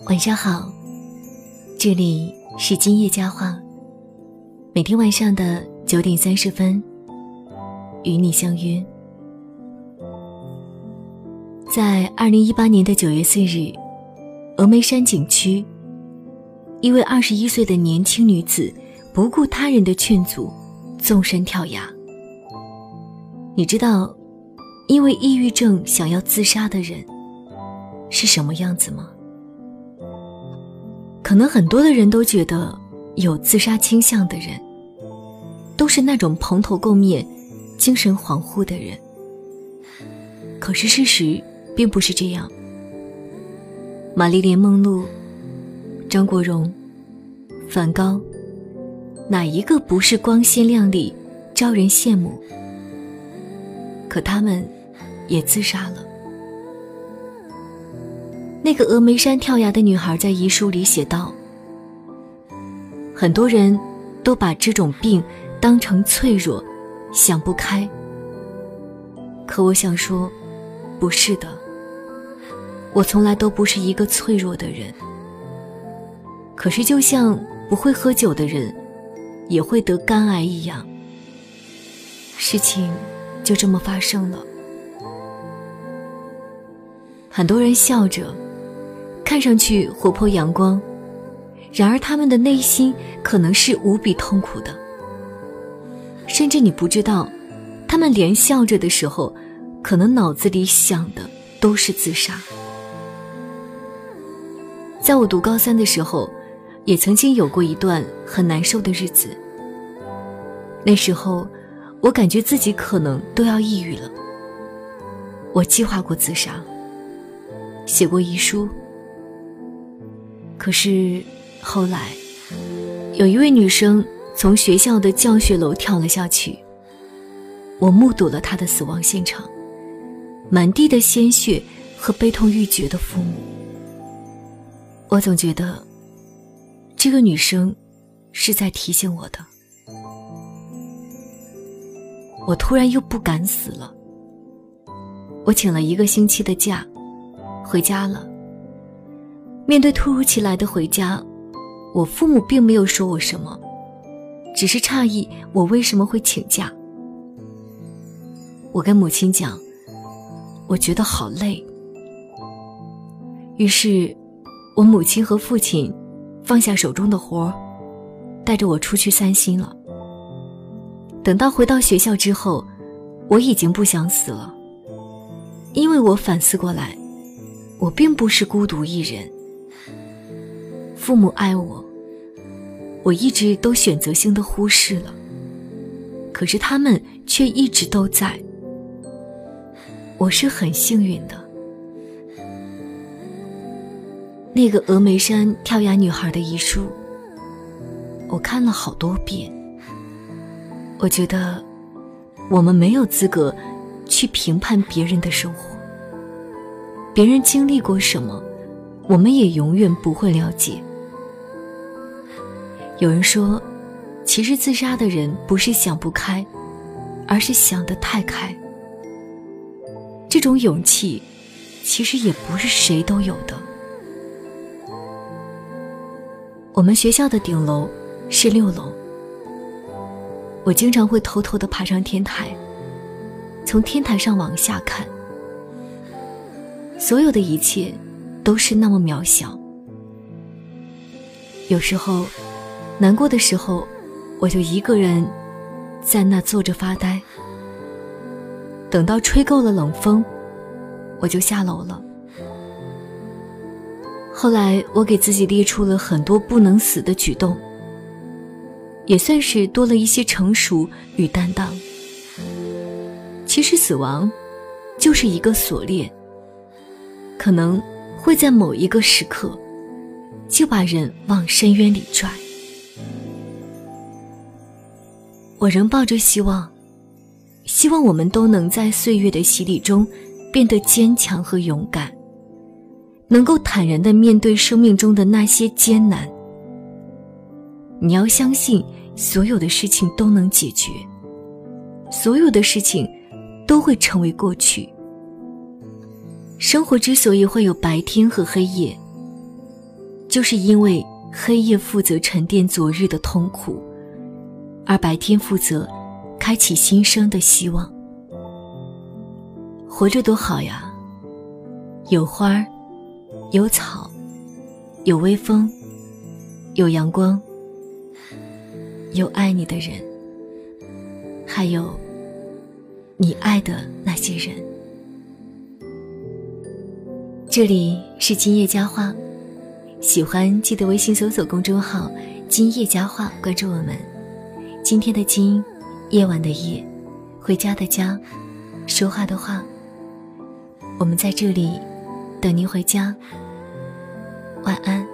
晚上好，这里是今夜佳话。每天晚上的九点三十分，与你相约。在二零一八年的九月四日，峨眉山景区，一位二十一岁的年轻女子不顾他人的劝阻，纵身跳崖。你知道，因为抑郁症想要自杀的人是什么样子吗？可能很多的人都觉得，有自杀倾向的人，都是那种蓬头垢面、精神恍惚的人。可是事实并不是这样。玛丽莲·梦露、张国荣、梵高，哪一个不是光鲜亮丽、招人羡慕？可他们也自杀了。那个峨眉山跳崖的女孩在遗书里写道：“很多人都把这种病当成脆弱，想不开。可我想说，不是的。我从来都不是一个脆弱的人。可是，就像不会喝酒的人也会得肝癌一样，事情就这么发生了。很多人笑着。”看上去活泼阳光，然而他们的内心可能是无比痛苦的。甚至你不知道，他们连笑着的时候，可能脑子里想的都是自杀。在我读高三的时候，也曾经有过一段很难受的日子。那时候，我感觉自己可能都要抑郁了。我计划过自杀，写过遗书。可是，后来，有一位女生从学校的教学楼跳了下去。我目睹了她的死亡现场，满地的鲜血和悲痛欲绝的父母。我总觉得，这个女生是在提醒我的。我突然又不敢死了。我请了一个星期的假，回家了。面对突如其来的回家，我父母并没有说我什么，只是诧异我为什么会请假。我跟母亲讲，我觉得好累。于是，我母亲和父亲放下手中的活，带着我出去散心了。等到回到学校之后，我已经不想死了，因为我反思过来，我并不是孤独一人。父母爱我，我一直都选择性的忽视了。可是他们却一直都在，我是很幸运的。那个峨眉山跳崖女孩的遗书，我看了好多遍。我觉得，我们没有资格去评判别人的生活，别人经历过什么，我们也永远不会了解。有人说，其实自杀的人不是想不开，而是想得太开。这种勇气，其实也不是谁都有的。我们学校的顶楼是六楼，我经常会偷偷的爬上天台，从天台上往下看，所有的一切都是那么渺小。有时候。难过的时候，我就一个人在那坐着发呆。等到吹够了冷风，我就下楼了。后来，我给自己列出了很多不能死的举动，也算是多了一些成熟与担当。其实，死亡就是一个锁链，可能会在某一个时刻就把人往深渊里拽。我仍抱着希望，希望我们都能在岁月的洗礼中变得坚强和勇敢，能够坦然的面对生命中的那些艰难。你要相信，所有的事情都能解决，所有的事情都会成为过去。生活之所以会有白天和黑夜，就是因为黑夜负责沉淀昨日的痛苦，而白天负责开启新生的希望。活着多好呀！有花儿，有草，有微风，有阳光，有爱你的人，还有你爱的那些人。这里是今夜佳话，喜欢记得微信搜索公众号“今夜佳话”，关注我们。今天的今，夜晚的夜，回家的家，说话的话，我们在这里。等您回家，晚安。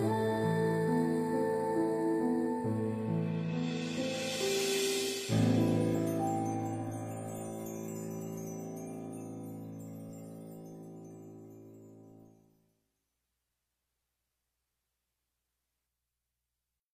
love.